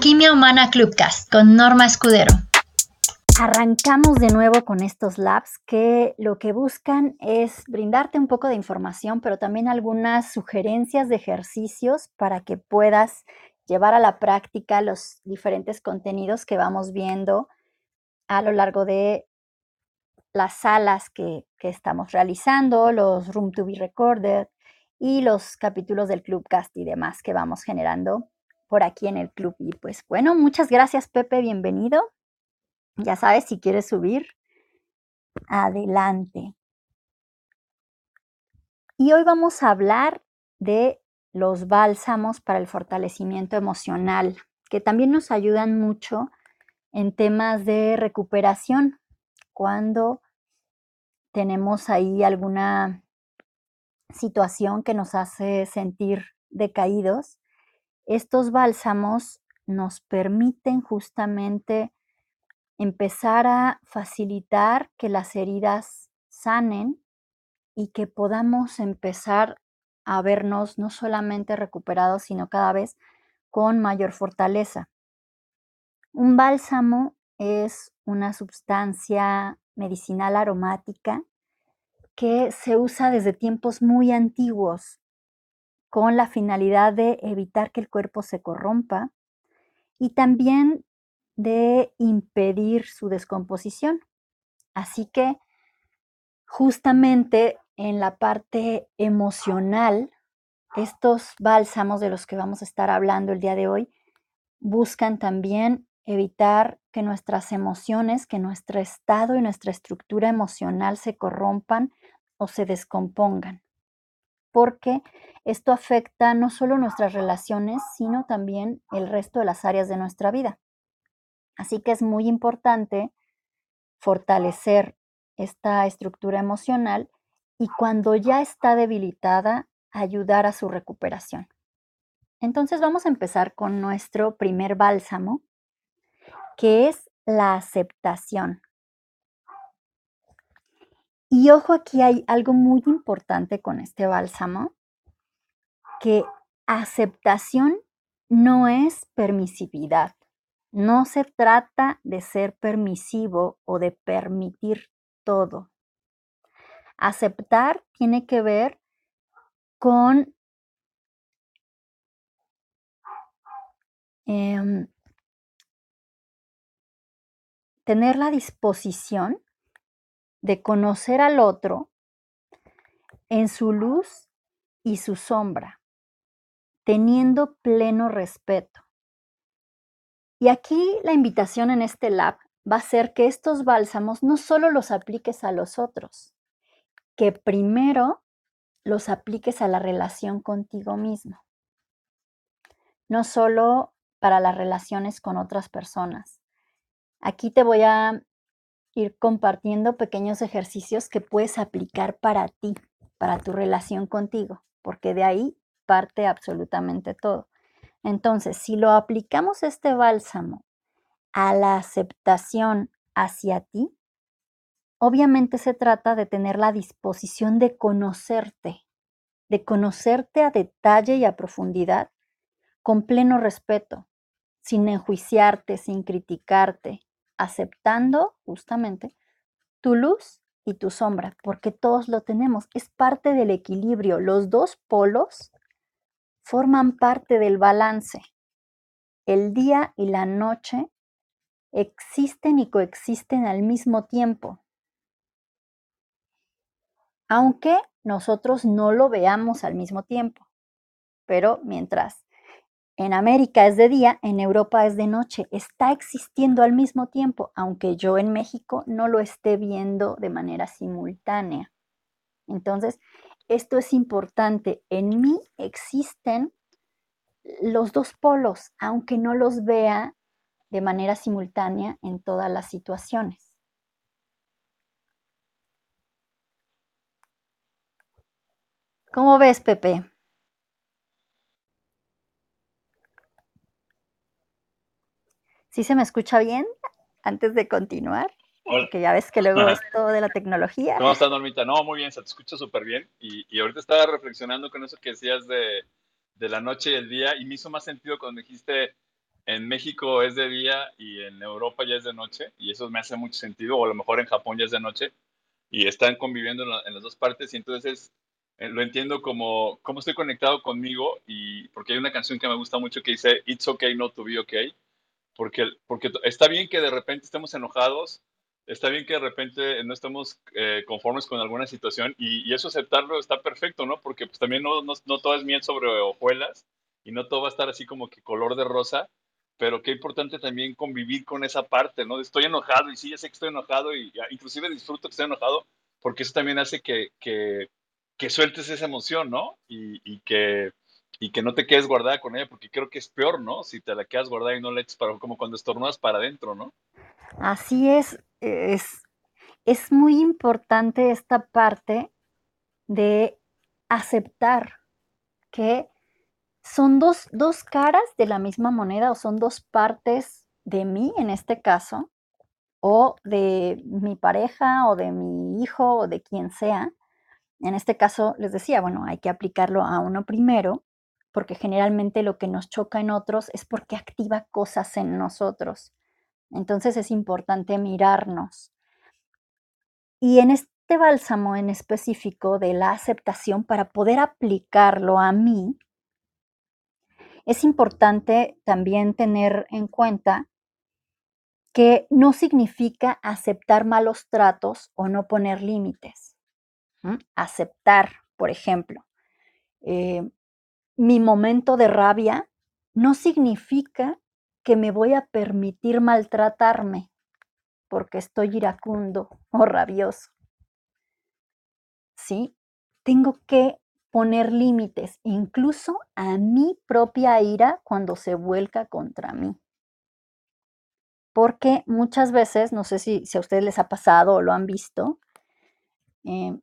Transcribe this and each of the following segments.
Alquimia Humana Clubcast con Norma Escudero. Arrancamos de nuevo con estos labs que lo que buscan es brindarte un poco de información, pero también algunas sugerencias de ejercicios para que puedas llevar a la práctica los diferentes contenidos que vamos viendo a lo largo de las salas que, que estamos realizando, los Room to be Recorded y los capítulos del Clubcast y demás que vamos generando por aquí en el club. Y pues bueno, muchas gracias Pepe, bienvenido. Ya sabes, si quieres subir, adelante. Y hoy vamos a hablar de los bálsamos para el fortalecimiento emocional, que también nos ayudan mucho en temas de recuperación cuando tenemos ahí alguna situación que nos hace sentir decaídos. Estos bálsamos nos permiten justamente empezar a facilitar que las heridas sanen y que podamos empezar a vernos no solamente recuperados, sino cada vez con mayor fortaleza. Un bálsamo es una sustancia medicinal aromática que se usa desde tiempos muy antiguos con la finalidad de evitar que el cuerpo se corrompa y también de impedir su descomposición. Así que justamente en la parte emocional, estos bálsamos de los que vamos a estar hablando el día de hoy buscan también evitar que nuestras emociones, que nuestro estado y nuestra estructura emocional se corrompan o se descompongan, porque esto afecta no solo nuestras relaciones, sino también el resto de las áreas de nuestra vida. Así que es muy importante fortalecer esta estructura emocional y cuando ya está debilitada, ayudar a su recuperación. Entonces vamos a empezar con nuestro primer bálsamo, que es la aceptación. Y ojo, aquí hay algo muy importante con este bálsamo, que aceptación no es permisividad. No se trata de ser permisivo o de permitir todo. Aceptar tiene que ver con em, tener la disposición de conocer al otro en su luz y su sombra, teniendo pleno respeto. Y aquí la invitación en este lab va a ser que estos bálsamos no solo los apliques a los otros, que primero los apliques a la relación contigo mismo. No solo para las relaciones con otras personas. Aquí te voy a ir compartiendo pequeños ejercicios que puedes aplicar para ti, para tu relación contigo, porque de ahí parte absolutamente todo. Entonces, si lo aplicamos este bálsamo a la aceptación hacia ti, obviamente se trata de tener la disposición de conocerte, de conocerte a detalle y a profundidad, con pleno respeto, sin enjuiciarte, sin criticarte, aceptando justamente tu luz y tu sombra, porque todos lo tenemos, es parte del equilibrio. Los dos polos forman parte del balance. El día y la noche existen y coexisten al mismo tiempo. Aunque nosotros no lo veamos al mismo tiempo. Pero mientras en América es de día, en Europa es de noche, está existiendo al mismo tiempo, aunque yo en México no lo esté viendo de manera simultánea. Entonces, esto es importante. En mí existen los dos polos, aunque no los vea de manera simultánea en todas las situaciones. ¿Cómo ves, Pepe? ¿Sí se me escucha bien antes de continuar? Porque ya ves que luego esto de la tecnología. ¿Cómo estás, Normita? No, muy bien, se te escucha súper bien. Y, ahorita estaba reflexionando con eso que decías de, de, la noche y el día, y me hizo más sentido cuando dijiste en México es de día y en Europa ya es de noche, y eso me hace mucho sentido, o a lo mejor en Japón ya es de noche, y están conviviendo en, las dos partes, y entonces eh, lo entiendo como cómo estoy conectado conmigo, y porque hay una canción que me gusta mucho que dice, It's okay not to be okay, porque, está bien que de repente estemos enojados, está bien que de repente no estemos eh, conformes con alguna situación y, eso aceptarlo está perfecto, ¿no? Porque pues también no, todo es miel sobre hojuelas y no todo va a estar así como que color de rosa, pero qué importante también convivir con esa parte, ¿no? Estoy enojado y sí, ya sé que estoy enojado y inclusive disfruto que estoy enojado porque eso también hace que, sueltes esa emoción, ¿no? Y que y que no te quedes guardada con ella, porque creo que es peor, ¿no? Si te la quedas guardada y no la eches para, como cuando estornudas para adentro, ¿no? Así es, es, es muy importante esta parte de aceptar que son dos, dos caras de la misma moneda o son dos partes de mí en este caso, o de mi pareja o de mi hijo o de quien sea. En este caso les decía, bueno, hay que aplicarlo a uno primero porque generalmente lo que nos choca en otros es porque activa cosas en nosotros. Entonces es importante mirarnos. Y en este bálsamo en específico de la aceptación, para poder aplicarlo a mí, es importante también tener en cuenta que no significa aceptar malos tratos o no poner límites. Aceptar, por ejemplo, eh, mi momento de rabia no significa que me voy a permitir maltratarme porque estoy iracundo o rabioso. ¿Sí? Tengo que poner límites, incluso a mi propia ira cuando se vuelca contra mí. Porque muchas veces, no sé si, a ustedes les ha pasado o lo han visto, eh,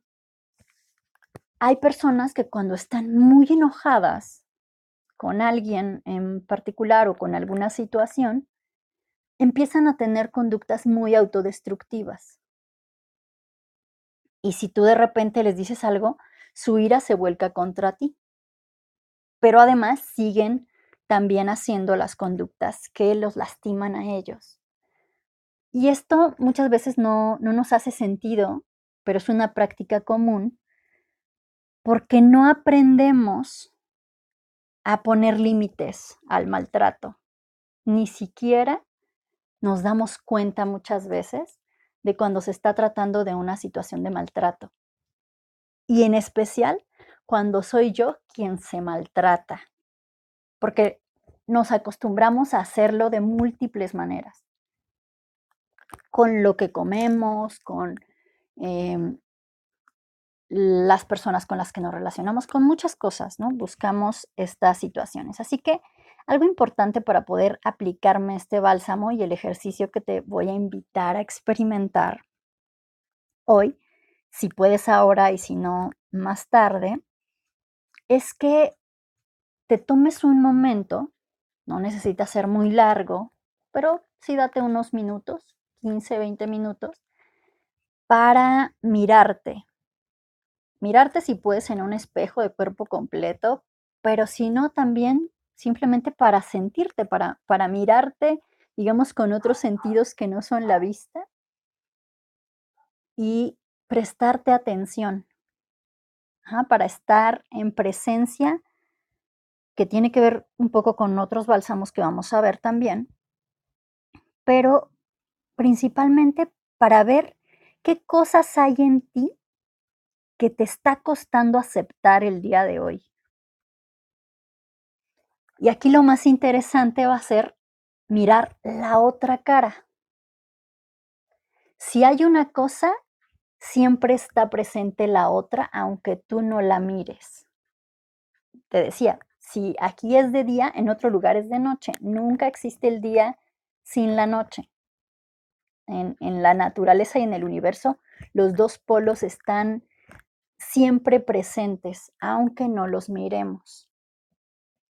hay personas que cuando están muy enojadas con alguien en particular o con alguna situación, empiezan a tener conductas muy autodestructivas. Y si tú de repente les dices algo, su ira se vuelca contra ti. Pero además siguen también haciendo las conductas que los lastiman a ellos. Y esto muchas veces no, no nos hace sentido, pero es una práctica común porque no aprendemos a poner límites al maltrato. Ni siquiera nos damos cuenta muchas veces de cuando se está tratando de una situación de maltrato. Y en especial cuando soy yo quien se maltrata. Porque nos acostumbramos a hacerlo de múltiples maneras. Con lo que comemos, con em, las personas con las que nos relacionamos, con muchas cosas, ¿no? Buscamos estas situaciones. Así que algo importante para poder aplicarme este bálsamo y el ejercicio que te voy a invitar a experimentar hoy, si puedes ahora y si no más tarde, es que te tomes un momento, no necesita ser muy largo, pero sí date unos minutos, 15, 20 minutos, para mirarte, mirarte si puedes en un espejo de cuerpo completo, pero si no, también simplemente para sentirte, para, para mirarte, digamos, con otros sentidos que no son la vista. Y prestarte atención, para estar en presencia, que tiene que ver un poco con otros bálsamos que vamos a ver también, pero principalmente para ver qué cosas hay en ti que te está costando aceptar el día de hoy. Y aquí lo más interesante va a ser mirar la otra cara. Si hay una cosa, siempre está presente la otra, aunque tú no la mires. Te decía, si aquí es de día, en otro lugar es de noche. Nunca existe el día sin la noche. En, en la naturaleza y en el universo, los dos polos están siempre presentes, aunque no los miremos.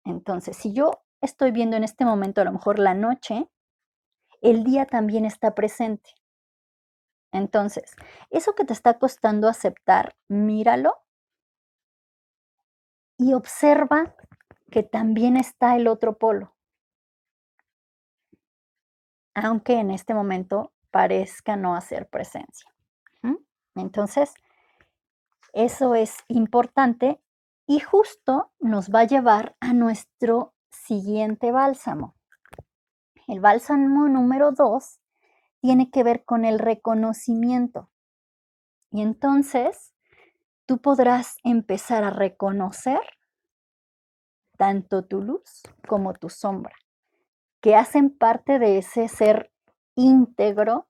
Entonces, si yo estoy viendo en este momento a lo mejor la noche, el día también está presente. Entonces, eso que te está costando aceptar, míralo y observa que también está el otro polo. aunque en este momento parezca no hacer presencia. Entonces, eso es importante y justo nos va a llevar a nuestro siguiente bálsamo. El bálsamo número dos tiene que ver con el reconocimiento. Y entonces tú podrás empezar a reconocer tanto tu luz como tu sombra, que hacen parte de ese ser íntegro,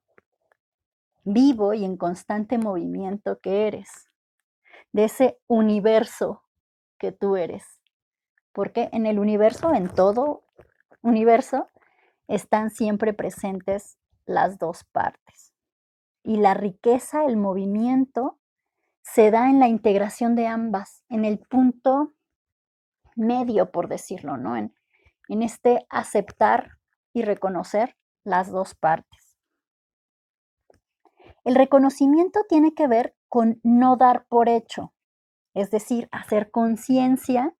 vivo y en constante movimiento que eres, de ese universo que tú eres. Porque en el universo, en todo universo, están siempre presentes las dos partes. Y la riqueza, el movimiento, se da en la integración de ambas, en el punto medio, por decirlo, ¿no? En, en este aceptar y reconocer las dos partes. El reconocimiento tiene que ver con no dar por hecho, es decir, hacer conciencia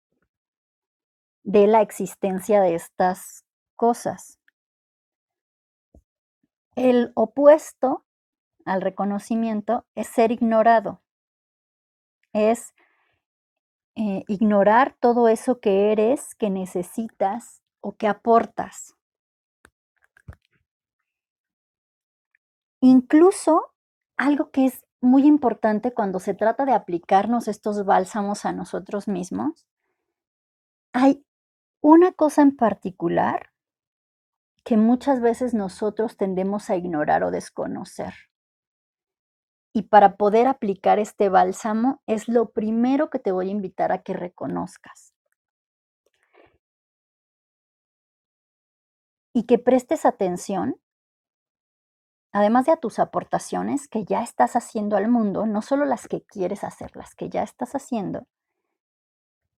de la existencia de estas cosas. El opuesto al reconocimiento es ser ignorado, es eh, ignorar todo eso que eres, que necesitas o que aportas. Incluso algo que es muy importante cuando se trata de aplicarnos estos bálsamos a nosotros mismos, hay una cosa en particular que muchas veces nosotros tendemos a ignorar o desconocer. Y para poder aplicar este bálsamo es lo primero que te voy a invitar a que reconozcas. Y que prestes atención, además de a tus aportaciones que ya estás haciendo al mundo, no solo las que quieres hacer, las que ya estás haciendo.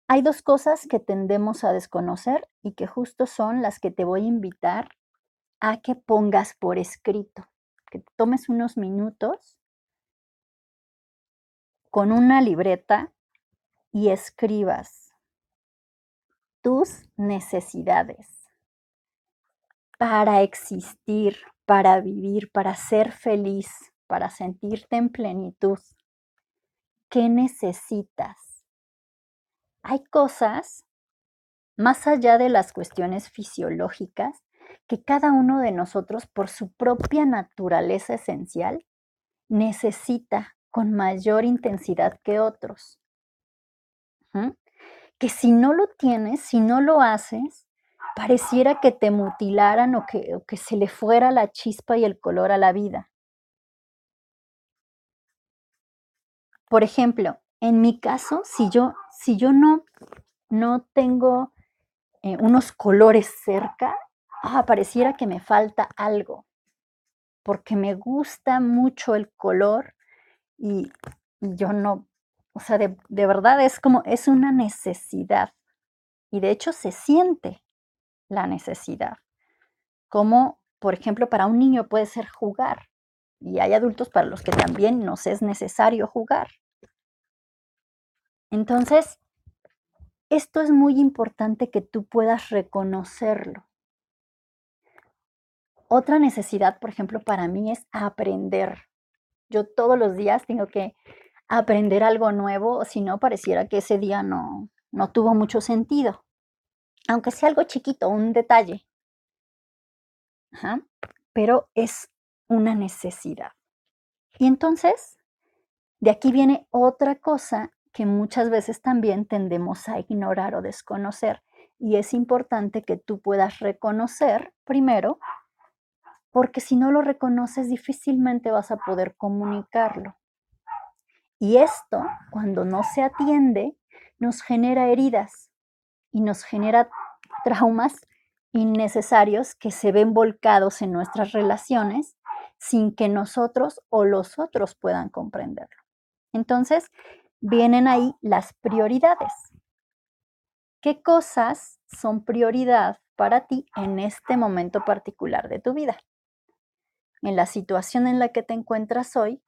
Hay dos cosas que tendemos a desconocer y que justo son las que te voy a invitar a que pongas por escrito, que tomes unos minutos con una libreta y escribas tus necesidades para existir, para vivir, para ser feliz, para sentirte en plenitud. ¿Qué necesitas? Hay cosas más allá de las cuestiones fisiológicas que cada uno de nosotros, por su propia naturaleza esencial, necesita con mayor intensidad que otros. Que si no lo tienes, si no lo haces, pareciera que te mutilaran o que, o que se le fuera la chispa y el color a la vida. Por ejemplo, en mi caso, si yo, si yo no, no tengo eh, unos colores cerca, ah, pareciera que me falta algo, porque me gusta mucho el color y, yo no, o sea, de, de verdad es como, es una necesidad. Y de hecho se siente la necesidad. Como, por ejemplo, para un niño puede ser jugar. Y hay adultos para los que también nos es necesario jugar. Entonces, esto es muy importante que tú puedas reconocerlo. Otra necesidad, por ejemplo, para mí es aprender. Yo todos los días tengo que aprender algo nuevo, si no, pareciera que ese día no, no tuvo mucho sentido. Aunque sea algo chiquito, un detalle. Pero es una necesidad. Y entonces, de aquí viene otra cosa que muchas veces también tendemos a ignorar o desconocer. Y es importante que tú puedas reconocer primero porque si no lo reconoces difícilmente vas a poder comunicarlo. Y esto, cuando no se atiende, nos genera heridas y nos genera traumas innecesarios que se ven volcados en nuestras relaciones sin que nosotros o los otros puedan comprenderlo. Entonces, vienen ahí las prioridades. ¿Qué cosas son prioridad para ti en este momento particular de tu vida? en la situación en la que te encuentras hoy,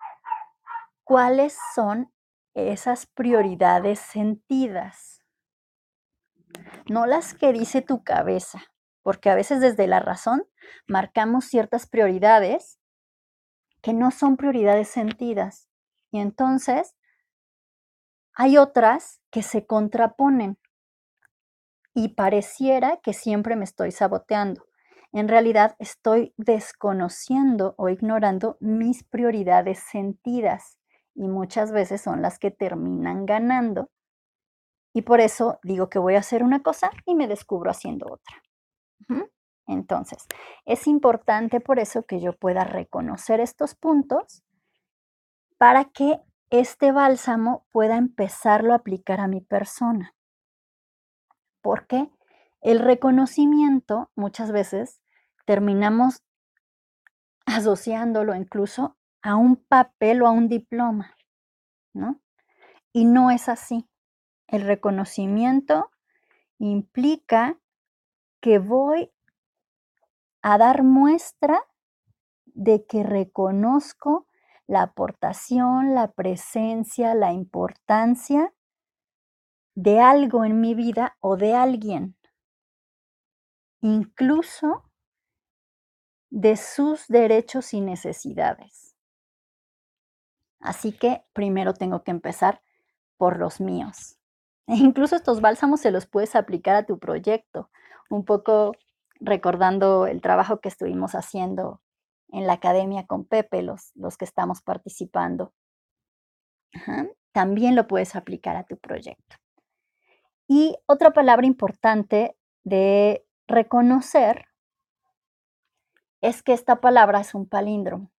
cuáles son esas prioridades sentidas. No las que dice tu cabeza, porque a veces desde la razón marcamos ciertas prioridades que no son prioridades sentidas. Y entonces hay otras que se contraponen y pareciera que siempre me estoy saboteando. En realidad estoy desconociendo o ignorando mis prioridades sentidas y muchas veces son las que terminan ganando. Y por eso digo que voy a hacer una cosa y me descubro haciendo otra. Entonces, es importante por eso que yo pueda reconocer estos puntos para que este bálsamo pueda empezarlo a aplicar a mi persona. Porque el reconocimiento muchas veces terminamos asociándolo incluso a un papel o a un diploma, ¿no? Y no es así. El reconocimiento implica que voy a dar muestra de que reconozco la aportación, la presencia, la importancia de algo en mi vida o de alguien, incluso de sus derechos y necesidades. Así que primero tengo que empezar por los míos. E incluso estos bálsamos se los puedes aplicar a tu proyecto, un poco recordando el trabajo que estuvimos haciendo en la academia con Pepe, los, los que estamos participando. También lo puedes aplicar a tu proyecto. Y otra palabra importante de reconocer es que esta palabra es un palíndromo.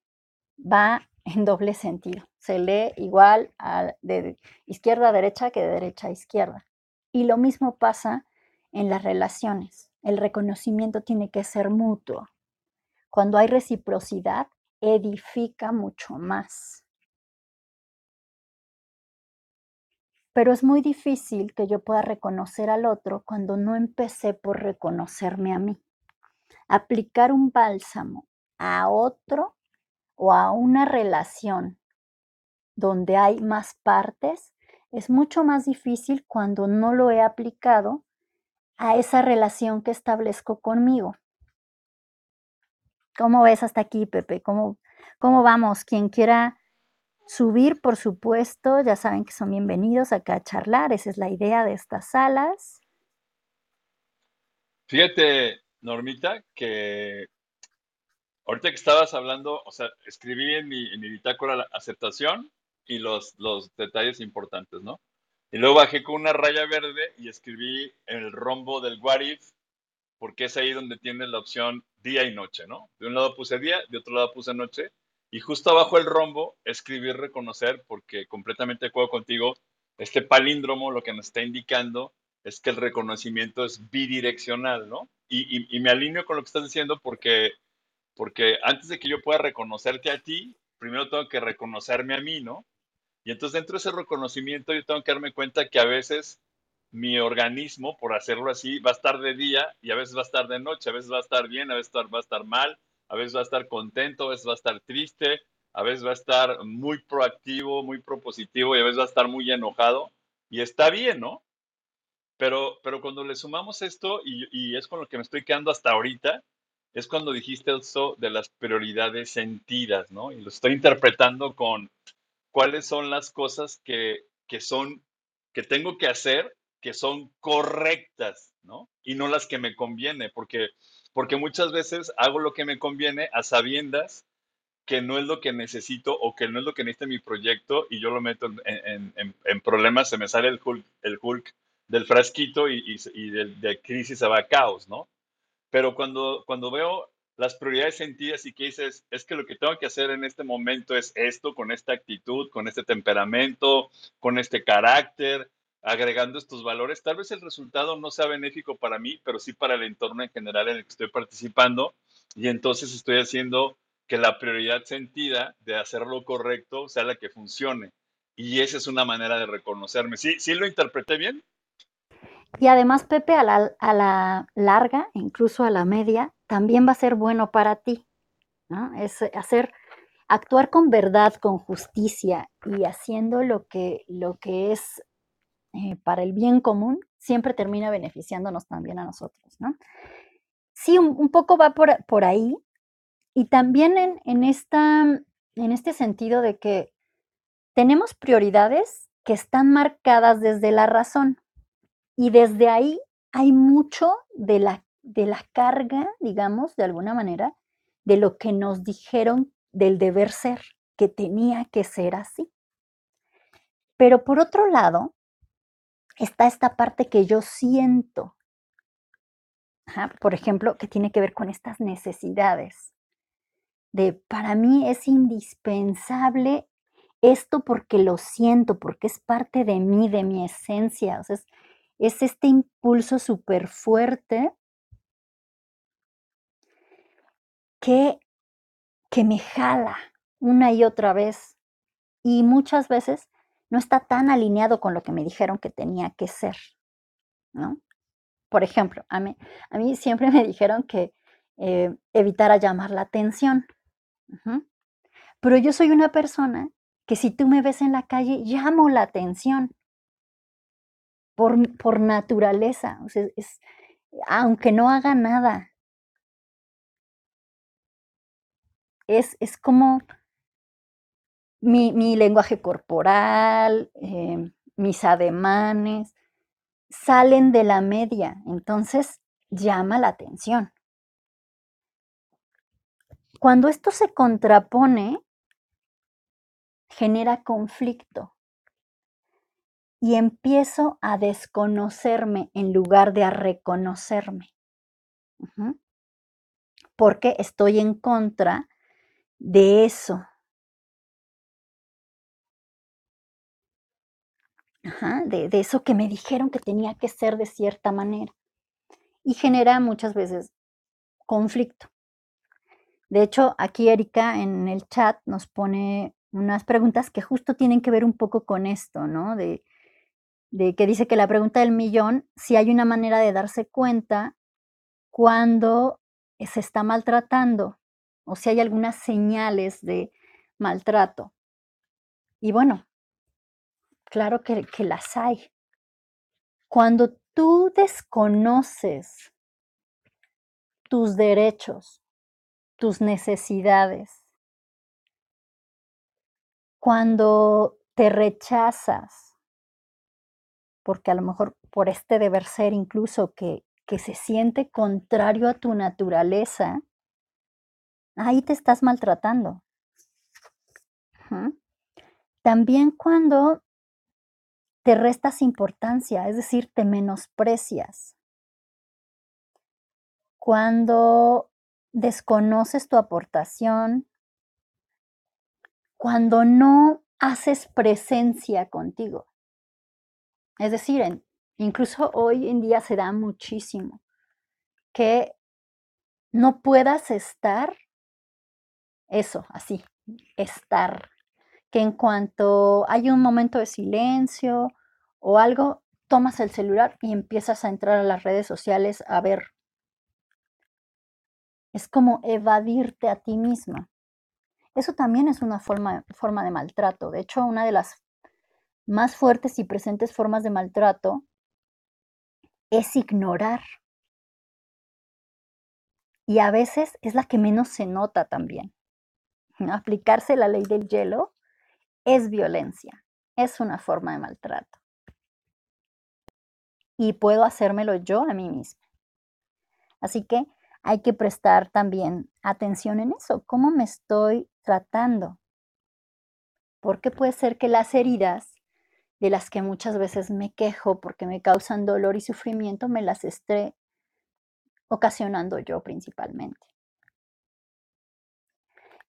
Va en doble sentido. Se lee igual de izquierda a derecha que de derecha a izquierda. Y lo mismo pasa en las relaciones. El reconocimiento tiene que ser mutuo. Cuando hay reciprocidad, edifica mucho más. Pero es muy difícil que yo pueda reconocer al otro cuando no empecé por reconocerme a mí. Aplicar un bálsamo a otro o a una relación donde hay más partes es mucho más difícil cuando no lo he aplicado a esa relación que establezco conmigo. ¿Cómo ves hasta aquí, Pepe? ¿Cómo, cómo vamos? Quien quiera subir, por supuesto, ya saben que son bienvenidos acá a charlar. Esa es la idea de estas salas. Fíjate, Normita, que ahorita que estabas hablando, o sea, escribí en mi, en mi bitácora la aceptación y los, los detalles importantes, ¿no? Y luego bajé con una raya verde y escribí el rombo del what if, porque es ahí donde tiene la opción día y noche, ¿no? De un lado puse día, de otro lado puse noche. Y justo abajo el rombo escribí reconocer, porque completamente de acuerdo contigo, este palíndromo lo que nos está indicando es que el reconocimiento es bidireccional, ¿no? Y, y, me alineo con lo que estás diciendo porque, porque antes de que yo pueda reconocerte a ti, primero tengo que reconocerme a mí, ¿no? Y entonces dentro de ese reconocimiento yo tengo que darme cuenta que a veces mi organismo, por hacerlo así, va a estar de día y a veces va a estar de noche, a veces va a estar bien, a veces va a estar mal, a veces va a estar contento, a veces va a estar triste, a veces va a estar muy proactivo, muy propositivo y a veces va a estar muy enojado. Y está bien, ¿no? Pero, pero cuando le sumamos esto, y, y es con lo que me estoy quedando hasta ahorita, es cuando dijiste eso de las prioridades sentidas, ¿no? Y lo estoy interpretando con cuáles son las cosas que, que son, que tengo que hacer, que son correctas, ¿no? Y no las que me conviene, porque, porque muchas veces hago lo que me conviene a sabiendas que no es lo que necesito o que no es lo que necesita mi proyecto y yo lo meto en, en, en problemas, se me sale el Hulk, el Hulk del frasquito y, y, y de, de, crisis se va a caos, ¿no? Pero cuando, cuando veo las prioridades sentidas y que dices, es que lo que tengo que hacer en este momento es esto, con esta actitud, con este temperamento, con este carácter, agregando estos valores, tal vez el resultado no sea benéfico para mí, pero sí para el entorno en general en el que estoy participando. Y entonces estoy haciendo que la prioridad sentida de hacer lo correcto sea la que funcione. Y esa es una manera de reconocerme. ¿Sí, sí lo interpreté bien? Y además, Pepe, a la, a la larga, incluso a la media, también va a ser bueno para ti. ¿no? Es hacer, actuar con verdad, con justicia y haciendo lo que, lo que es eh, para el bien común, siempre termina beneficiándonos también a nosotros. ¿no? sí, un, poco va por, por, ahí. Y también en, en, esta, en este sentido de que tenemos prioridades que están marcadas desde la razón. Y desde ahí hay mucho de la, de la carga, digamos, de alguna manera, de lo que nos dijeron del deber ser, que tenía que ser así. Pero por otro lado, está esta parte que yo siento, por ejemplo, que tiene que ver con estas necesidades. De para mí es indispensable esto porque lo siento, porque es parte de mí, de mi esencia. O sea, es, es este impulso súper fuerte que, que me jala una y otra vez. Y muchas veces no está tan alineado con lo que me dijeron que tenía que ser, ¿no? Por ejemplo, a mí, a mí siempre me dijeron que eh, llamar la atención. Pero yo soy una persona que si tú me ves en la calle, llamo la atención por, por naturaleza, es, aunque no haga nada. Es, es como mi, mi, lenguaje corporal, eh, mis ademanes, salen de la media, entonces llama la atención. Cuando esto se contrapone, genera conflicto y empiezo a desconocerme en lugar de a reconocerme. Porque estoy en contra de eso. de, de eso que me dijeron que tenía que ser de cierta manera. Y genera muchas veces conflicto. De hecho, aquí Erika en el chat nos pone unas preguntas que justo tienen que ver un poco con esto, ¿no? De, de que dice que la pregunta del millón, si hay una manera de darse cuenta cuando se está maltratando o si hay algunas señales de maltrato. Y bueno, claro que, que las hay. Cuando tú desconoces tus derechos, tus necesidades, cuando te rechazas, porque a lo mejor por este deber ser incluso que, que se siente contrario a tu naturaleza, ahí te estás maltratando. También cuando te restas importancia, es decir, te menosprecias. Cuando desconoces tu aportación, cuando no haces presencia contigo. Es decir, incluso hoy en día se da muchísimo que no puedas estar, eso, así, estar, que en cuanto hay un momento de silencio o algo, tomas el celular y empiezas a entrar a las redes sociales a ver. Es como evadirte a ti misma. Eso también es una forma, forma de maltrato. De hecho, una de las más fuertes y presentes formas de maltrato es ignorar. Y a veces es la que menos se nota también. Aplicarse la ley del hielo es violencia, es una forma de maltrato. Y puedo hacérmelo yo a mí misma. Así que hay que prestar también atención en eso, cómo me estoy tratando. Porque puede ser que las heridas de las que muchas veces me quejo porque me causan dolor y sufrimiento, me las esté ocasionando yo principalmente.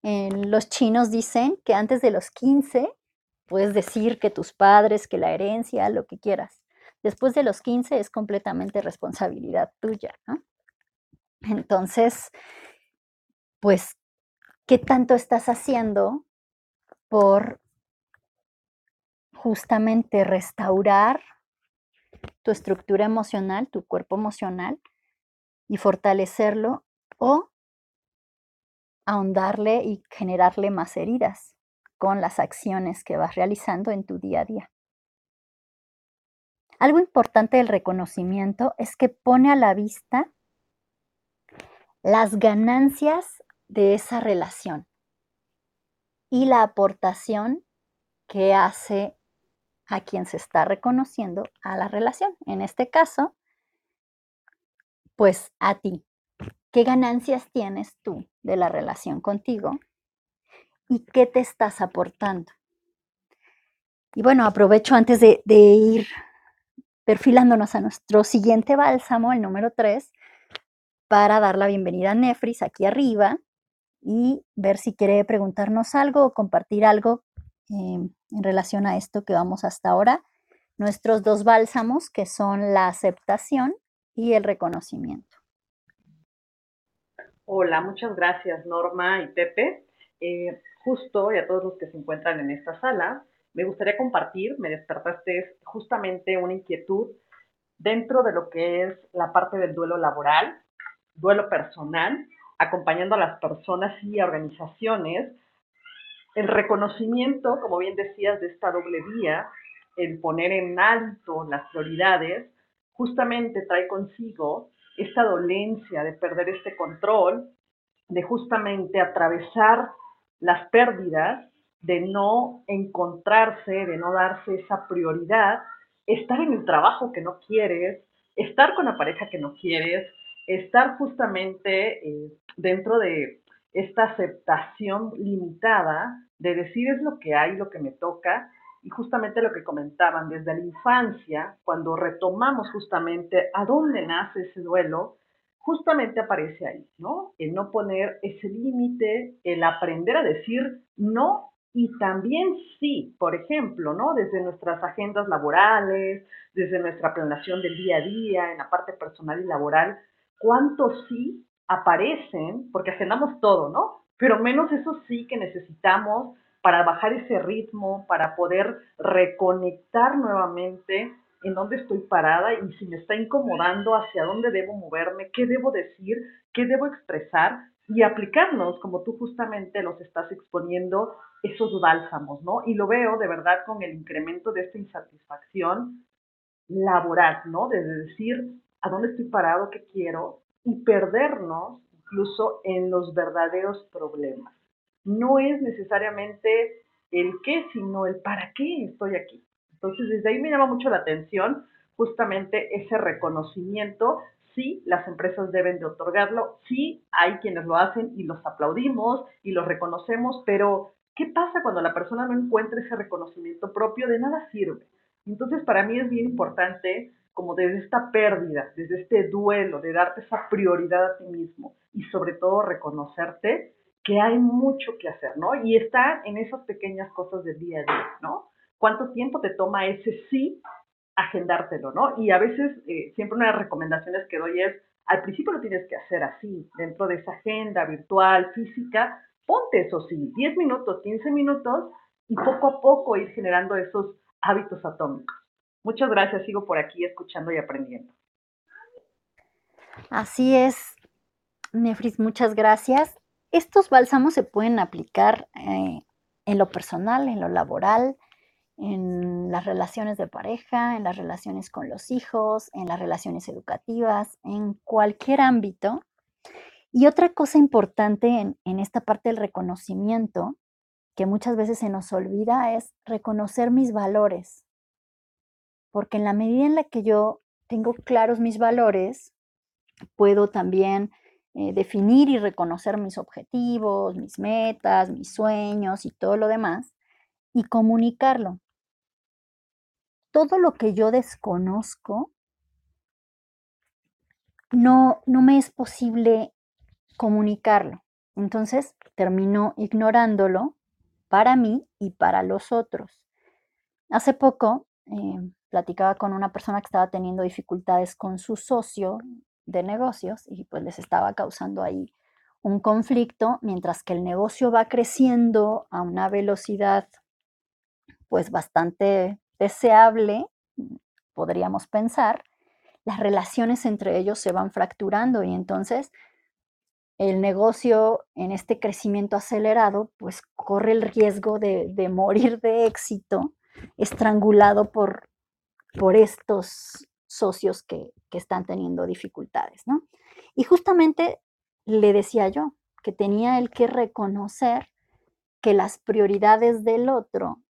los chinos dicen que antes de los 15 puedes decir que tus padres, que la herencia, lo que quieras. Después de los 15 es completamente responsabilidad tuya. Entonces, pues, ¿qué tanto estás haciendo por justamente restaurar tu estructura emocional, tu cuerpo emocional y fortalecerlo o ahondarle y generarle más heridas con las acciones que vas realizando en tu día a día. Algo importante del reconocimiento es que pone a la vista las ganancias de esa relación y la aportación que hace a quien se está reconociendo a la relación. En este caso, pues a ti. ¿Qué ganancias tienes tú de la relación contigo? ¿Y qué te estás aportando? Y bueno, aprovecho antes de, ir perfilándonos a nuestro siguiente bálsamo, el número 3, para dar la bienvenida a Nefris aquí arriba y ver si quiere preguntarnos algo o compartir algo em, en relación a esto que vamos hasta ahora. Nuestros dos bálsamos, que son la aceptación y el reconocimiento. Hola, muchas gracias Norma y Pepe. Eh, justo y a todos los que se encuentran en esta sala, me gustaría compartir, me despertaste justamente una inquietud dentro de lo que es la parte del duelo laboral, duelo personal, acompañando a las personas y organizaciones, el reconocimiento, como bien decías, de esta doble vía, el poner en alto las prioridades, justamente trae consigo esta dolencia de perder este control, de justamente atravesar las pérdidas, de no encontrarse, de no darse esa prioridad, estar en el trabajo que no quieres, estar con la pareja que no quieres, estar justamente eh, dentro de esta aceptación limitada de decir es lo que hay, lo que me toca, y justamente lo que comentaban desde la infancia, cuando retomamos justamente a dónde nace ese duelo, justamente aparece ahí, ¿no? El no poner ese límite, el aprender a decir no y también sí, por ejemplo, ¿no? Desde nuestras agendas laborales, desde nuestra planeación del día a día, en la parte personal y laboral, cuántos sí aparecen, porque agendamos todo, ¿no? Pero menos eso sí que necesitamos para bajar ese ritmo, para poder reconectar nuevamente en dónde estoy parada y si me está incomodando, hacia dónde debo moverme, qué debo decir, qué debo expresar y aplicarnos, como tú justamente los estás exponiendo, esos bálsamos, ¿no? Y lo veo de verdad con el incremento de esta insatisfacción laboral, ¿no? De decir a dónde estoy parado, qué quiero y perdernos incluso en los verdaderos problemas no es necesariamente el qué, sino el para qué estoy aquí. Entonces, desde ahí me llama mucho la atención justamente ese reconocimiento. Sí, las empresas deben de otorgarlo, sí, hay quienes lo hacen y los aplaudimos y los reconocemos, pero ¿qué pasa cuando la persona no encuentra ese reconocimiento propio? De nada sirve. Entonces, para mí es bien importante, como desde esta pérdida, desde este duelo, de darte esa prioridad a ti mismo y sobre todo reconocerte, que hay mucho que hacer, ¿no? Y está en esas pequeñas cosas del día a día, ¿no? ¿Cuánto tiempo te toma ese sí agendártelo, ¿no? Y a veces, eh, siempre una de las recomendaciones que doy es, al principio lo tienes que hacer así, dentro de esa agenda virtual, física, ponte eso sí, 10 minutos, 15 minutos, y poco a poco ir generando esos hábitos atómicos. Muchas gracias, sigo por aquí escuchando y aprendiendo. Así es, Nefris, muchas gracias. Estos bálsamos se pueden aplicar eh, en lo personal, en lo laboral, en las relaciones de pareja, en las relaciones con los hijos, en las relaciones educativas, en cualquier ámbito. Y otra cosa importante en, en esta parte del reconocimiento, que muchas veces se nos olvida, es reconocer mis valores. Porque en la medida en la que yo tengo claros mis valores, puedo también eh, definir y reconocer mis objetivos, mis metas, mis sueños y todo lo demás, y comunicarlo. Todo lo que yo desconozco, no, no me es posible comunicarlo. Entonces termino ignorándolo para mí y para los otros. Hace poco eh, platicaba con una persona que estaba teniendo dificultades con su socio de negocios y pues les estaba causando ahí un conflicto, mientras que el negocio va creciendo a una velocidad pues bastante deseable, podríamos pensar, las relaciones entre ellos se van fracturando y entonces el negocio en este crecimiento acelerado pues corre el riesgo de, morir de éxito estrangulado por, por estos socios que, están teniendo dificultades, ¿no? Y justamente le decía yo, que tenía él que reconocer que las prioridades del otro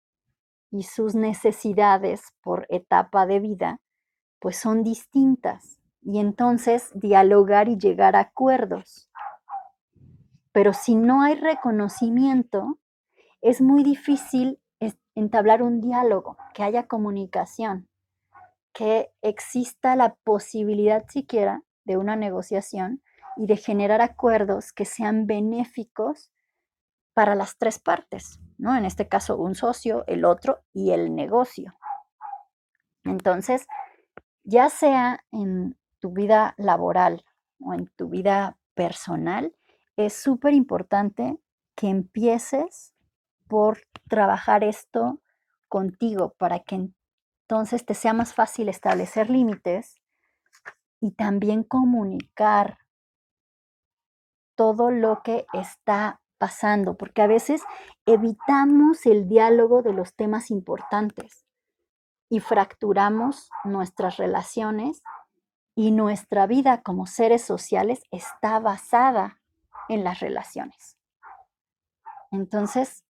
y sus necesidades por etapa de vida, pues son distintas. Y entonces dialogar y llegar a acuerdos. Pero si no hay reconocimiento, es muy difícil entablar un diálogo, que haya comunicación, que exista la posibilidad siquiera de una negociación y de generar acuerdos que sean benéficos para las tres partes, ¿no? En este caso, un socio, el otro y el negocio. Entonces, ya sea en tu vida laboral o en tu vida personal, es súper importante que empieces por trabajar esto contigo para que entonces te sea más fácil establecer límites y también comunicar todo lo que está pasando, porque a veces evitamos el diálogo de los temas importantes y fracturamos nuestras relaciones y nuestra vida como seres sociales está basada en las relaciones. Entonces,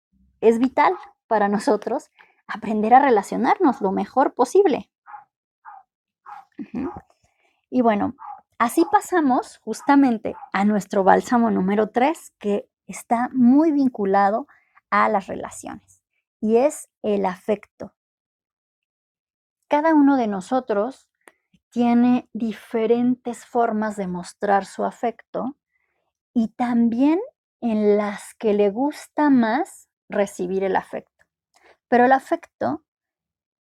es vital para nosotros aprender a relacionarnos lo mejor posible. Y bueno, así pasamos justamente a nuestro bálsamo número 3, que está muy vinculado a las relaciones, y es el afecto. Cada uno de nosotros tiene diferentes formas de mostrar su afecto y también en las que le gusta más recibir el afecto. Pero el afecto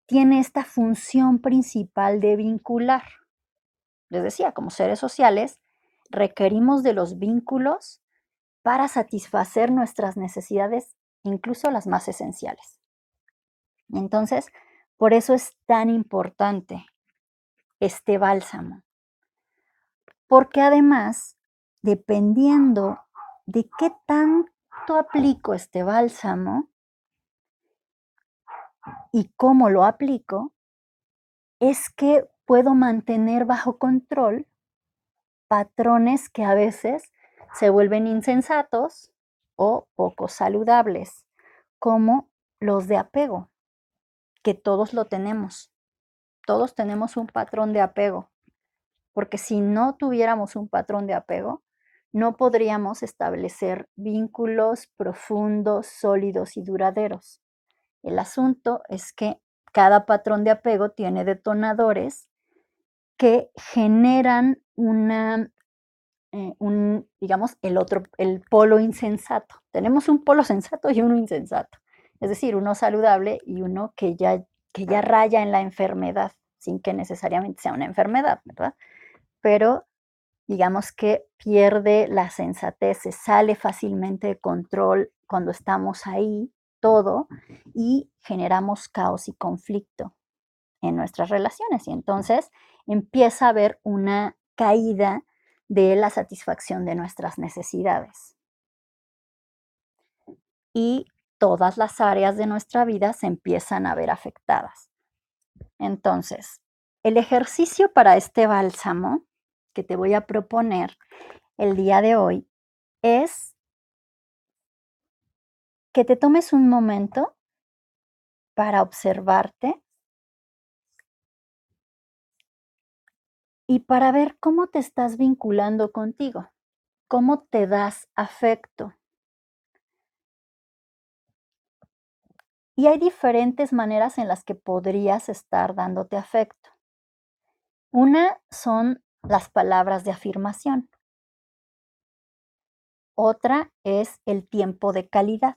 tiene esta función principal de vincular. Les decía, como seres sociales, requerimos de los vínculos para satisfacer nuestras necesidades, incluso las más esenciales. Entonces, por eso es tan importante este bálsamo. Porque además, dependiendo de qué tanto aplico este bálsamo y cómo lo aplico, es que puedo mantener bajo control patrones que a veces se vuelven insensatos o poco saludables, como los de apego, que todos lo tenemos. Todos tenemos un patrón de apego, porque si no tuviéramos un patrón de apego, no podríamos establecer vínculos profundos, sólidos y duraderos. El asunto es que cada patrón de apego tiene detonadores que generan una, eh, un, digamos, el otro, el polo insensato. Tenemos un polo sensato y uno insensato. Es decir, uno saludable y uno que ya, que ya raya en la enfermedad, sin que necesariamente sea una enfermedad, ¿verdad? Pero digamos que pierde la sensatez, se sale fácilmente de control cuando estamos ahí todo y generamos caos y conflicto en nuestras relaciones. Y entonces empieza a haber una caída de la satisfacción de nuestras necesidades. Y todas las áreas de nuestra vida se empiezan a ver afectadas. Entonces, el ejercicio para este bálsamo que te voy a proponer el día de hoy es que te tomes un momento para observarte y para ver cómo te estás vinculando contigo, cómo te das afecto. Y hay diferentes maneras en las que podrías estar dándote afecto. Una son las palabras de afirmación. Otra es el tiempo de calidad.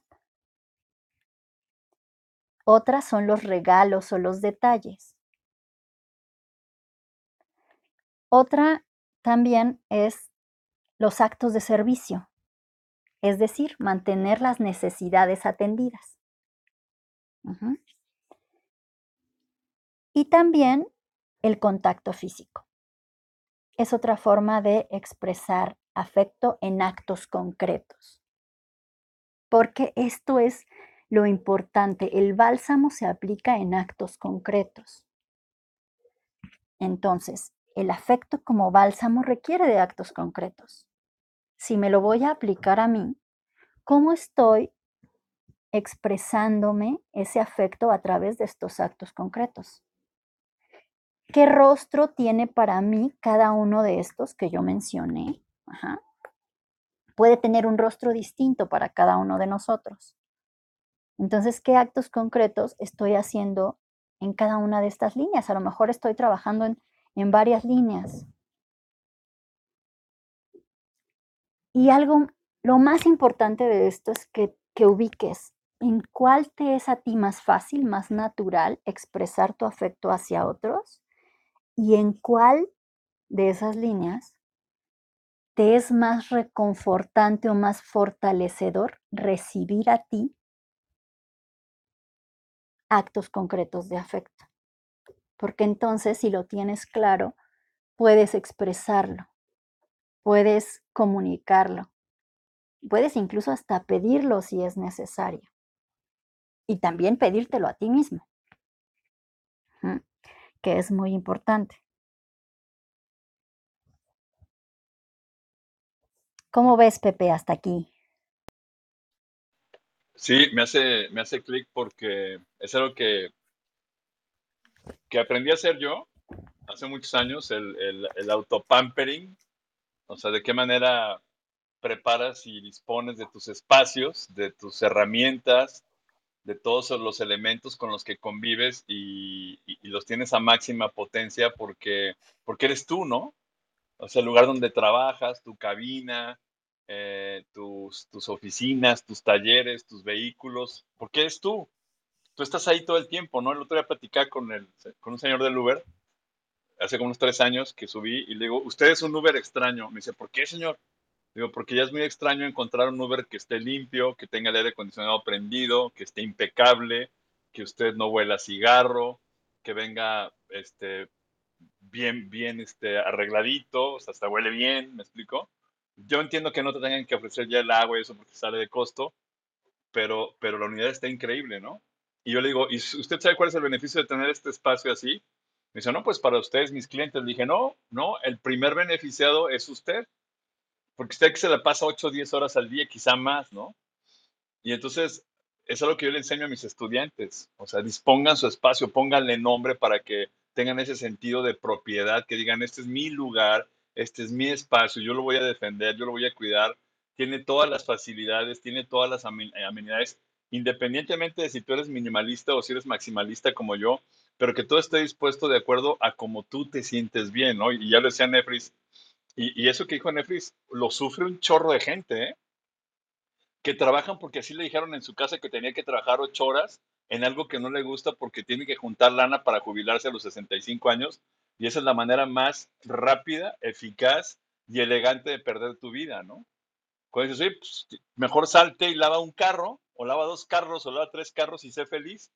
Otras son los regalos o los detalles. Otra también es los actos de servicio, es decir, mantener las necesidades atendidas. Y también el contacto físico es otra forma de expresar afecto en actos concretos. Porque esto es lo importante, el bálsamo se aplica en actos concretos. Entonces, el afecto como bálsamo requiere de actos concretos. si me lo voy a aplicar a mí, ¿cómo estoy expresándome ese afecto a través de estos actos concretos? ¿Qué rostro tiene para mí cada uno de estos que yo mencioné? Puede tener un rostro distinto para cada uno de nosotros. Entonces, ¿qué actos concretos estoy haciendo en cada una de estas líneas? A lo mejor estoy trabajando en, en varias líneas. Y algo, lo más importante de esto es que, que ubiques en cuál te es a ti más fácil, más natural expresar tu afecto hacia otros y en cuál de esas líneas te es más reconfortante o más fortalecedor recibir a ti actos concretos de afecto. Porque entonces, si lo tienes claro, puedes expresarlo, puedes comunicarlo, puedes incluso hasta pedirlo si es necesario. Y también pedírtelo a ti mismo que es muy importante. ¿Cómo ves, Pepe, hasta aquí? Sí, me hace, me hace clic porque es algo que, que aprendí a hacer yo hace muchos años, el, el, el autopampering, o sea, de qué manera preparas y dispones de tus espacios, de tus herramientas, de todos los elementos con los que convives y, los tienes a máxima potencia porque, porque eres tú, ¿no? O sea, el lugar donde trabajas, tu cabina, eh, tus, tus oficinas, tus talleres, tus vehículos, porque eres tú. Tú estás ahí todo el tiempo, ¿no? El otro día platicé con, el, con un señor del Uber, hace como unos tres años que subí y le digo, usted es un Uber extraño. Me dice, ¿por qué, señor? Digo, porque ya es muy extraño encontrar un Uber que esté limpio, que tenga el aire acondicionado prendido, que esté impecable, que usted no huela cigarro, que venga este, bien, bien este, arregladito, o sea, hasta huele bien, ¿me explico? Yo entiendo que no te tengan que ofrecer ya el agua y eso porque sale de costo, pero, pero la unidad está increíble, ¿no? Y yo le digo, ¿y usted sabe cuál es el beneficio de tener este espacio así? Me dice, no, pues para ustedes, mis clientes. Le dije, no, no, el primer beneficiado es usted porque usted que se la pasa 8 o 10 horas al día, quizá más, ¿no? Y entonces, es lo que yo le enseño a mis estudiantes. O sea, dispongan su espacio, pónganle nombre para que tengan ese sentido de propiedad, que digan, este es mi lugar, este es mi espacio, yo lo voy a defender, yo lo voy a cuidar. Tiene todas las facilidades, tiene todas las amenidades, independientemente de si tú eres minimalista o si eres maximalista como yo, pero que todo esté dispuesto de acuerdo a cómo tú te sientes bien, ¿no? Y ya lo decía Nefris, y, eso que dijo Netflix, lo sufre un chorro de gente, ¿eh? que trabajan porque así le dijeron en su casa que tenía que trabajar ocho horas en algo que no le gusta porque tiene que juntar lana para jubilarse a los 65 años. Y esa es la manera más rápida, eficaz y elegante de perder tu vida, ¿no? Cuando dices, pues, mejor salte y lava un carro, o lava dos carros, o lava tres carros y sé feliz.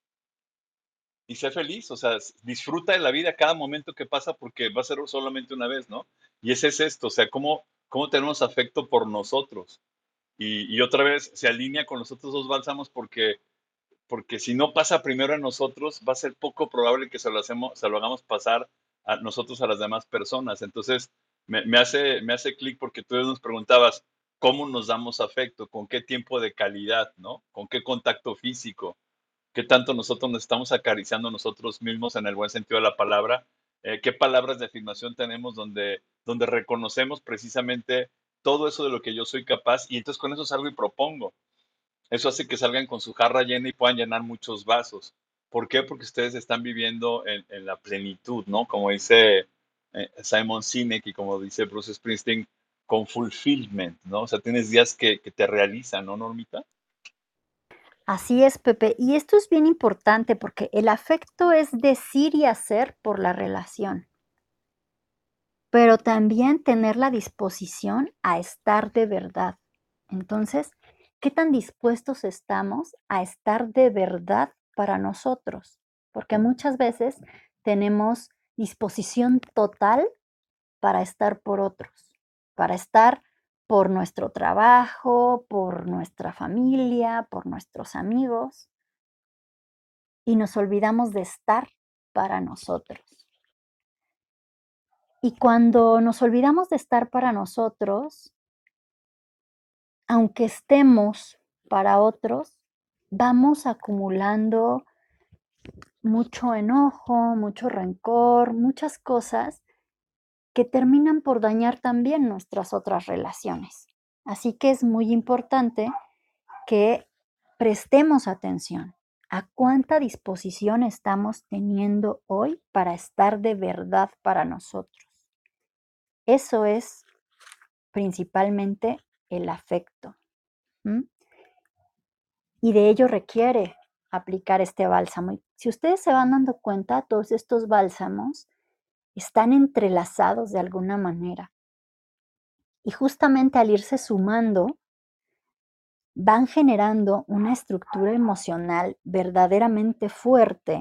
Y sé feliz, o sea, disfruta de la vida cada momento que pasa porque va a ser solamente una vez, ¿no? Y ese es esto, o sea, cómo, cómo tenemos afecto por nosotros. Y, otra vez se alinea con los otros dos bálsamos porque, porque si no pasa primero en nosotros, va a ser poco probable que se lo, hacemos, se lo hagamos pasar a nosotros a las demás personas. Entonces, me, me hace, me hace clic porque tú nos preguntabas, ¿cómo nos damos afecto? ¿Con qué tiempo de calidad? ¿no? ¿Con qué contacto físico? ¿Qué tanto nosotros nos estamos acariciando nosotros mismos en el buen sentido de la palabra? Eh, ¿Qué palabras de afirmación tenemos donde donde reconocemos precisamente todo eso de lo que yo soy capaz y entonces con eso salgo y propongo. Eso hace que salgan con su jarra llena y puedan llenar muchos vasos. ¿Por qué? Porque ustedes están viviendo en, la plenitud, ¿no? Como dice eh, Simon Sinek y como dice Bruce Springsteen, con fulfillment, ¿no? O sea, tienes días que, que te realizan, ¿no, Normita? Así es, Pepe. Y esto es bien importante porque el afecto es decir y hacer por la relación pero también tener la disposición a estar de verdad. Entonces, ¿qué tan dispuestos estamos a estar de verdad para nosotros? Porque muchas veces tenemos disposición total para estar por otros, para estar por nuestro trabajo, por nuestra familia, por nuestros amigos, y nos olvidamos de estar para nosotros. Y cuando nos olvidamos de estar para nosotros, aunque estemos para otros, vamos acumulando mucho enojo, mucho rencor, muchas cosas que terminan por dañar también nuestras otras relaciones. Así que es muy importante que prestemos atención a cuánta disposición estamos teniendo hoy para estar de verdad para nosotros. Eso es principalmente el afecto. Y de ello requiere aplicar este bálsamo. si ustedes se van dando cuenta, todos estos bálsamos están entrelazados de alguna manera. Y justamente al irse sumando, van generando una estructura emocional verdaderamente fuerte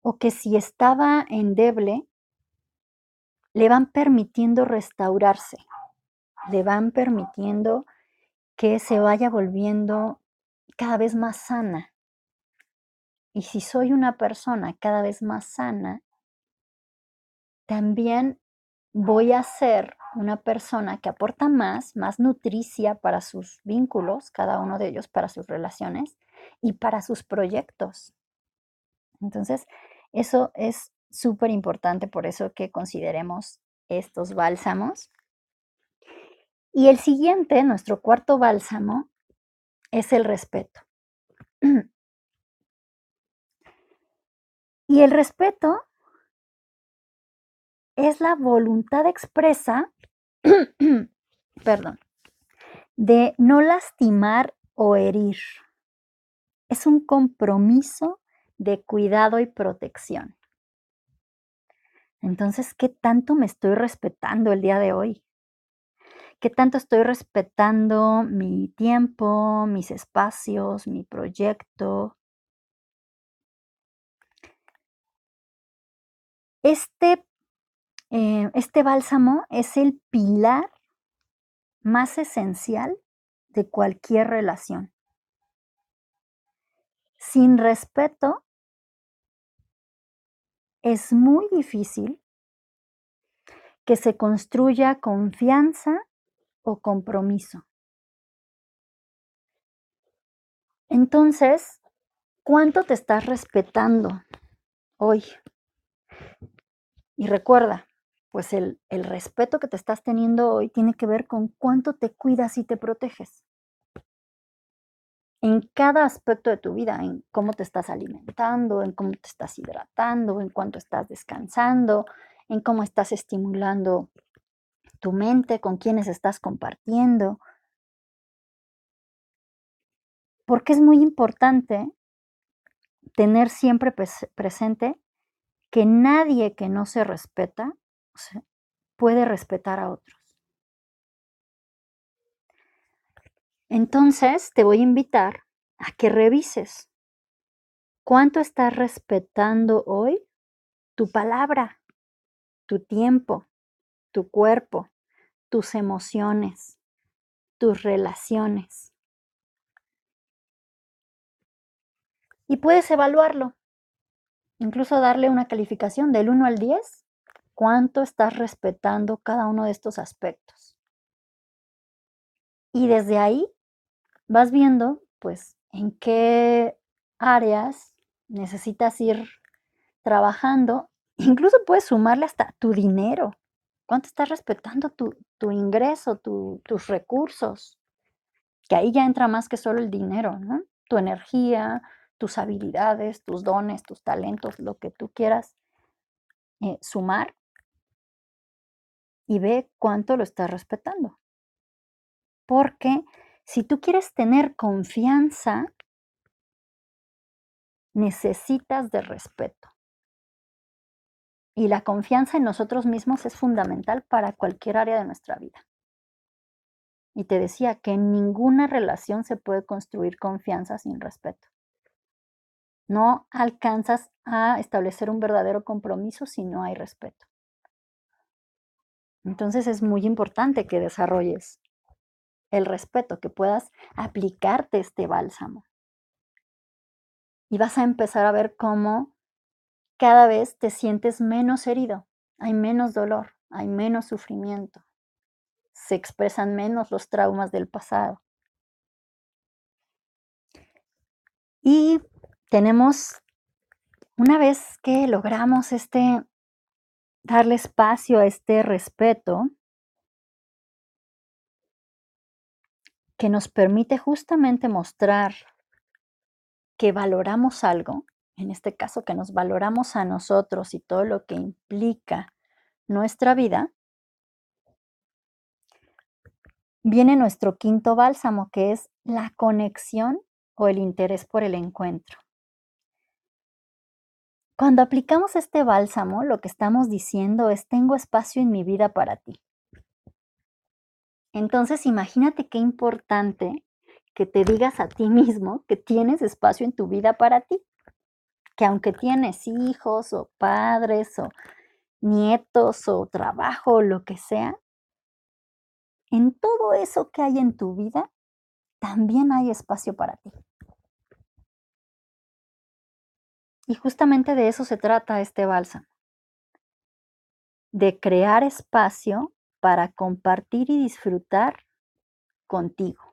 o que si estaba endeble, le van permitiendo restaurarse, le van permitiendo que se vaya volviendo cada vez más sana. Y si soy una persona cada vez más sana, también voy a ser una persona que aporta más, más nutricia para sus vínculos, cada uno de ellos para sus relaciones y para sus proyectos. Entonces, eso es súper importante, por eso que consideremos estos bálsamos. Y el siguiente, nuestro cuarto bálsamo, es el respeto. Y el respeto es la voluntad expresa, perdón, de no lastimar o herir. Es un compromiso de cuidado y protección. Entonces, ¿qué tanto me estoy respetando el día de hoy? ¿Qué tanto estoy respetando mi tiempo, mis espacios, mi proyecto? Este eh, este bálsamo es el pilar más esencial de cualquier relación. Sin respeto, es muy difícil que se construya confianza o compromiso. Entonces, ¿cuánto te estás respetando hoy? Y recuerda, pues el, respeto que te estás teniendo hoy tiene que ver con cuánto te cuidas y te proteges. En cada aspecto de tu vida, en cómo te estás alimentando, en cómo te estás hidratando, en cuánto estás descansando, en cómo estás estimulando tu mente, con quiénes estás compartiendo. Porque es muy importante tener siempre presente que nadie que no se respeta puede respetar a otros. Entonces te voy a invitar a que revises cuánto estás respetando hoy tu palabra, tu tiempo, tu cuerpo, tus emociones, tus relaciones. Y puedes evaluarlo, incluso darle una calificación del 1 al 10 cuánto estás respetando cada uno de estos aspectos. Y desde ahí vas viendo, pues, en qué áreas necesitas ir trabajando. Incluso puedes sumarle hasta tu dinero. ¿Cuánto estás respetando tu, ingreso, tus recursos? Que ahí ya entra más que solo el dinero, ¿no? Tu energía, tus habilidades, tus dones, tus talentos, lo que tú quieras eh, sumar y ve cuánto lo estás respetando. Porque si tú quieres tener confianza, necesitas de respeto. Y la confianza en nosotros mismos es fundamental para cualquier área de nuestra vida. Y te decía que en ninguna relación se puede construir confianza sin respeto. No alcanzas a establecer un verdadero compromiso si no hay respeto. Entonces es muy importante que desarrolles el respeto, que puedas aplicarte este bálsamo. Y vas a empezar a ver cómo cada vez te sientes menos herido, hay menos dolor, hay menos sufrimiento, se expresan menos los traumas del pasado. Y tenemos, una vez que logramos este, darle espacio a este respeto, que nos permite justamente mostrar que valoramos algo, en este caso que nos valoramos a nosotros y todo lo que implica nuestra vida, viene nuestro quinto bálsamo, que es la conexión o el interés por el encuentro. Cuando aplicamos este bálsamo, lo que estamos diciendo es, tengo espacio en mi vida para ti. Entonces, imagínate qué importante que te digas a ti mismo que tienes espacio en tu vida para ti. Que aunque tienes hijos o padres o nietos o trabajo o lo que sea, en todo eso que hay en tu vida, también hay espacio para ti. Y justamente de eso se trata este bálsamo, de crear espacio para compartir y disfrutar contigo.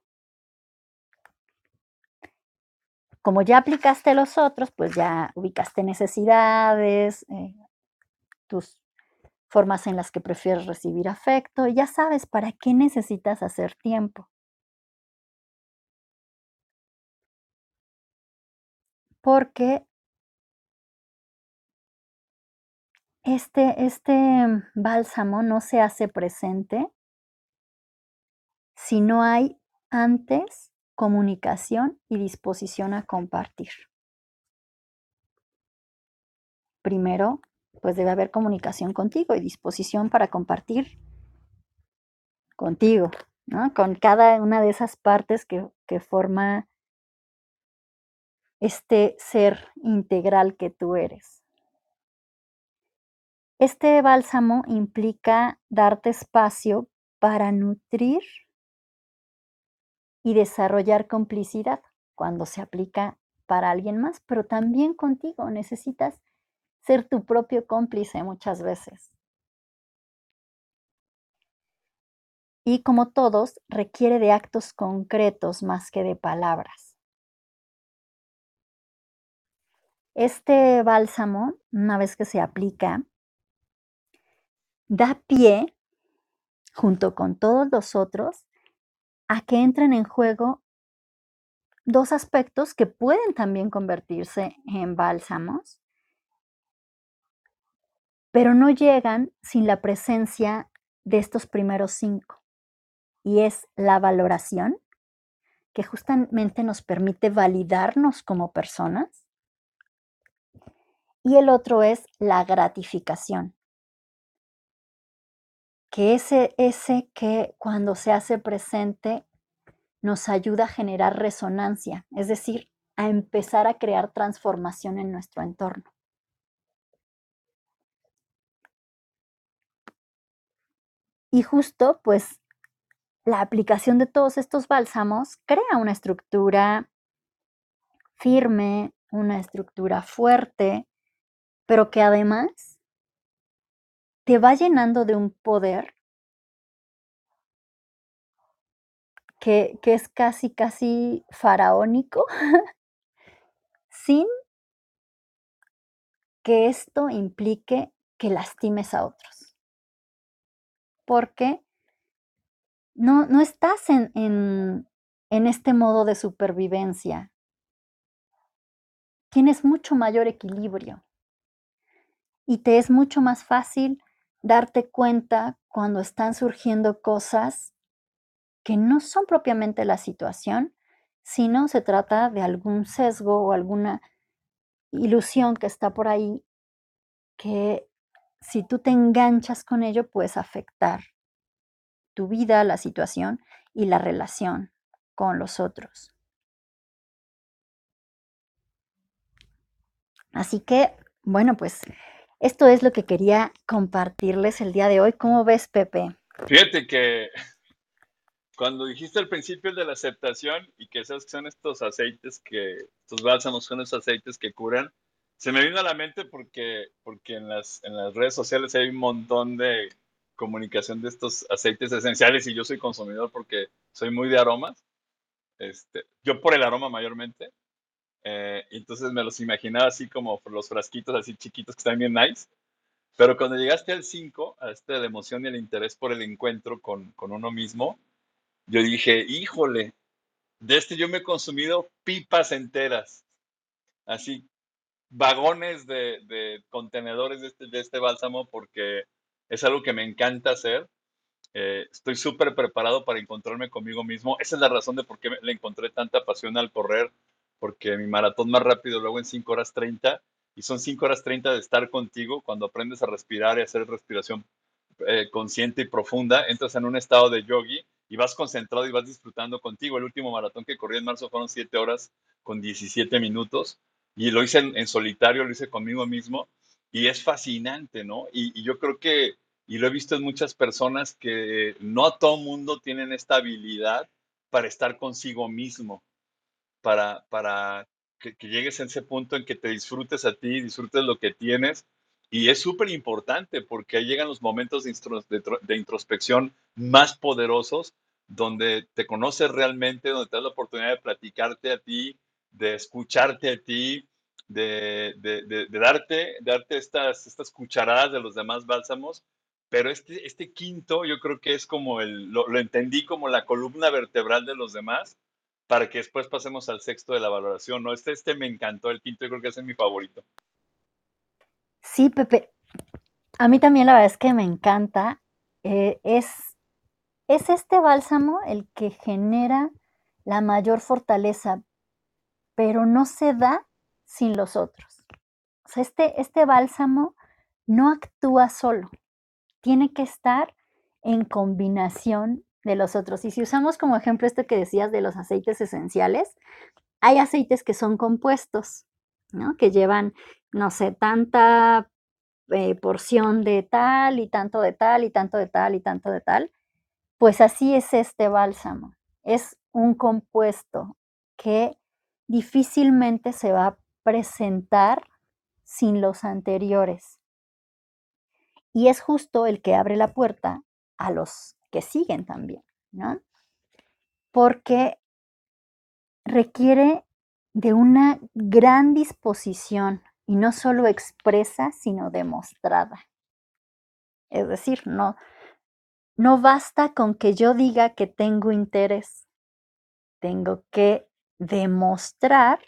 Como ya aplicaste los otros, pues ya ubicaste necesidades, eh, tus formas en las que prefieres recibir afecto, y ya sabes para qué necesitas hacer tiempo. Porque este, este bálsamo no se hace presente si no hay antes comunicación y disposición a compartir. Primero, pues debe haber comunicación contigo y disposición para compartir contigo, ¿no? Con cada una de esas partes que, que forma este ser integral que tú eres. Este bálsamo implica darte espacio para nutrir y desarrollar complicidad cuando se aplica para alguien más, pero también contigo. Necesitas ser tu propio cómplice muchas veces. Y como todos, requiere de actos concretos más que de palabras. Este bálsamo, una vez que se aplica, da pie, junto con todos los otros, a que entren en juego dos aspectos que pueden también convertirse en bálsamos, pero no llegan sin la presencia de estos primeros cinco. Y es la valoración, que justamente nos permite validarnos como personas. Y el otro es la gratificación, que ese, ese que cuando se hace presente nos ayuda a generar resonancia, es decir, a empezar a crear transformación en nuestro entorno. Y justo, pues, la aplicación de todos estos bálsamos crea una estructura firme, una estructura fuerte, pero que además te va llenando de un poder que, es casi, casi faraónico, sin que esto implique que lastimes a otros. Porque no, no estás en, en, en este modo de supervivencia. Tienes mucho mayor equilibrio y te es mucho más fácil darte cuenta cuando están surgiendo cosas que no son propiamente la situación, sino se trata de algún sesgo o alguna ilusión que está por ahí que si tú te enganchas con ello puedes afectar tu vida, la situación y la relación con los otros. Así que, bueno, pues esto es lo que quería compartirles el día de hoy. ¿Cómo ves, Pepe? Fíjate que cuando dijiste al principio de la aceptación y que sabes que son estos aceites que, estos bálsamos son esos aceites que curan, se me vino a la mente porque, porque en, las, en las redes sociales hay un montón de comunicación de estos aceites esenciales y yo soy consumidor porque soy muy de aromas. Este, yo por el aroma mayormente. Eh, entonces me los imaginaba así como los frasquitos así chiquitos que están bien nice. Pero cuando llegaste al 5, a este de emoción y el interés por el encuentro con, con uno mismo, yo dije, híjole, de este yo me he consumido pipas enteras. Así, vagones de, de contenedores de este, este bálsamo porque es algo que me encanta hacer. Eh, estoy súper preparado para encontrarme conmigo mismo. Esa es la razón de por qué le encontré tanta pasión al correr, porque mi maratón más rápido luego en 5 horas 30 y son 5 horas 30 de estar contigo cuando aprendes a respirar y hacer respiración eh, consciente y profunda, entras en un estado de yogi y vas concentrado y vas disfrutando contigo. El último maratón que corrí en marzo fueron 7 horas con 17 minutos y lo hice en, solitario, lo hice conmigo mismo y es fascinante, ¿no? Y, y, yo creo que, y lo he visto en muchas personas, que no a todo mundo tienen esta habilidad para estar consigo mismo, para, para que, que, llegues a ese punto en que te disfrutes a ti, disfrutes lo que tienes. Y es súper importante porque llegan los momentos de, introspección más poderosos, donde te conoces realmente, donde te das la oportunidad de platicarte a ti, de escucharte a ti, de, de, darte, darte estas, estas cucharadas de los demás bálsamos. Pero este, este quinto yo creo que es como el, lo entendí como la columna vertebral de los demás para que después pasemos al sexto de la valoración, ¿no? Este, este me encantó, el quinto yo creo que es mi favorito. Sí, Pepe. A mí también la verdad es que me encanta. Eh, es, es este bálsamo el que genera la mayor fortaleza, pero no se da sin los otros. O sea, este, este bálsamo no actúa solo, tiene que estar en combinación de los otros. Y si usamos como ejemplo esto que decías de los aceites esenciales, hay aceites que son compuestos, ¿no? Que llevan, no sé, tanta eh, porción de tal y tanto de tal y tanto de tal y tanto de tal. Pues así es este bálsamo. Es un compuesto que difícilmente se va a presentar sin los anteriores. Y es justo el que abre la puerta a los que siguen también, ¿no? Porque requiere de una gran disposición y no solo expresa, sino demostrada. Es decir, no, no basta con que yo diga que tengo interés, tengo que demostrar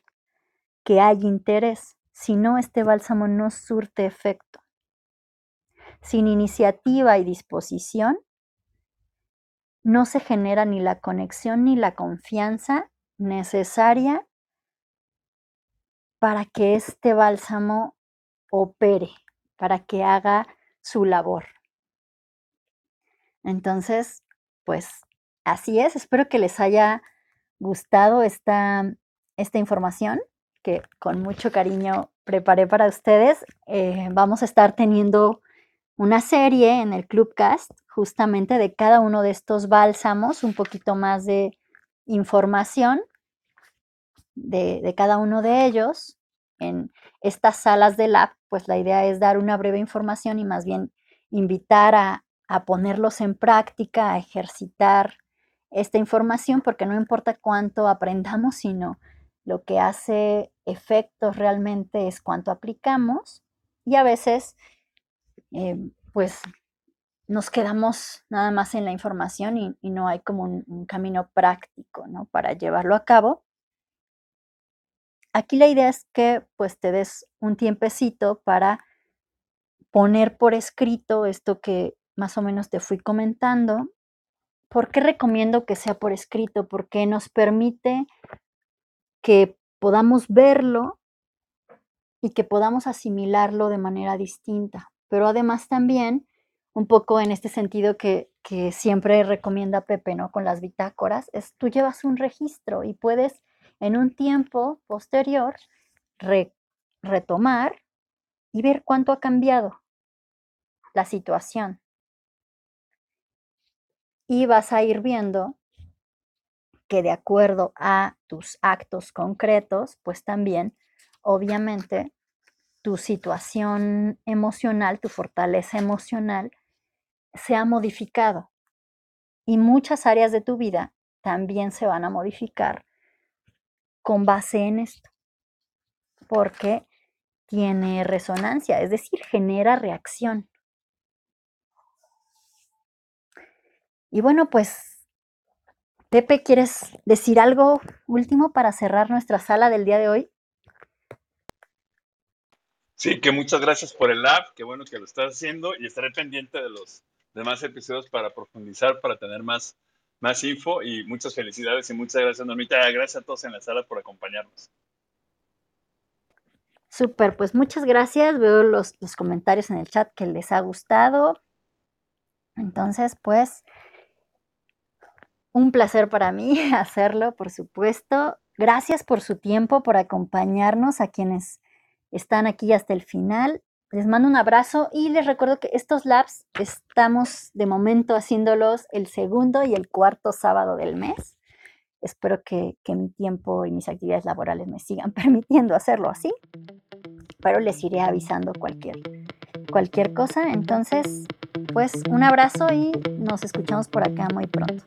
que hay interés, si no este bálsamo no surte efecto. Sin iniciativa y disposición, no se genera ni la conexión ni la confianza necesaria para que este bálsamo opere, para que haga su labor. Entonces, pues así es. Espero que les haya gustado esta, esta información que con mucho cariño preparé para ustedes. Eh, vamos a estar teniendo una serie en el Clubcast justamente de cada uno de estos bálsamos, un poquito más de información de, cada uno de ellos. En estas salas de lab, pues la idea es dar una breve información y más bien invitar a, a ponerlos en práctica, a ejercitar esta información, porque no importa cuánto aprendamos, sino lo que hace efectos realmente es cuánto aplicamos y a veces eh, pues nos quedamos nada más en la información y, no hay como un, un, camino práctico, ¿no? Para llevarlo a cabo. Aquí la idea es que pues te des un tiempecito para poner por escrito esto que más o menos te fui comentando. ¿Por qué recomiendo que sea por escrito? Porque nos permite que podamos verlo y que podamos asimilarlo de manera distinta. Pero además también un poco en este sentido que, que siempre recomienda Pepe, ¿no? Con las bitácoras, es tú llevas un registro y puedes en un tiempo posterior re, retomar y ver cuánto ha cambiado la situación. Y vas a ir viendo que de acuerdo a tus actos concretos, pues también, obviamente, tu situación emocional, tu fortaleza emocional, se ha modificado. Y muchas áreas de tu vida también se van a modificar con base en esto. porque tiene resonancia, es decir, genera reacción. Y bueno, pues, Pepe, ¿quieres decir algo último para cerrar nuestra sala del día de hoy? Sí, que muchas gracias por el app, qué bueno que lo estás haciendo y estaré pendiente de los demás episodios para profundizar, para tener más, más info y muchas felicidades y muchas gracias, Normita. Gracias a todos en la sala por acompañarnos. Súper, pues muchas gracias. Veo los, los comentarios en el chat que les ha gustado. Entonces, pues, un placer para mí hacerlo, por supuesto. Gracias por su tiempo, por acompañarnos a quienes están aquí hasta el final. Les mando un abrazo y les recuerdo que estos labs estamos de momento haciéndolos el segundo y el cuarto sábado del mes. Espero que, que mi tiempo y mis actividades laborales me sigan permitiendo hacerlo así, pero les iré avisando cualquier, cualquier cosa. Entonces, pues un abrazo y nos escuchamos por acá muy pronto.